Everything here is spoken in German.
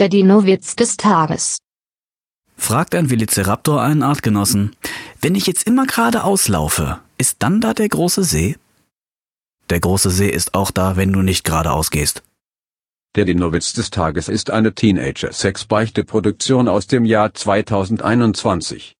Der Dino-Witz des Tages. Fragt ein Velociraptor einen Artgenossen. Wenn ich jetzt immer geradeaus laufe, ist dann da der große See? Der große See ist auch da, wenn du nicht geradeaus gehst. Der Dinowitz des Tages ist eine Teenager-Sex-Beichte-Produktion aus dem Jahr 2021.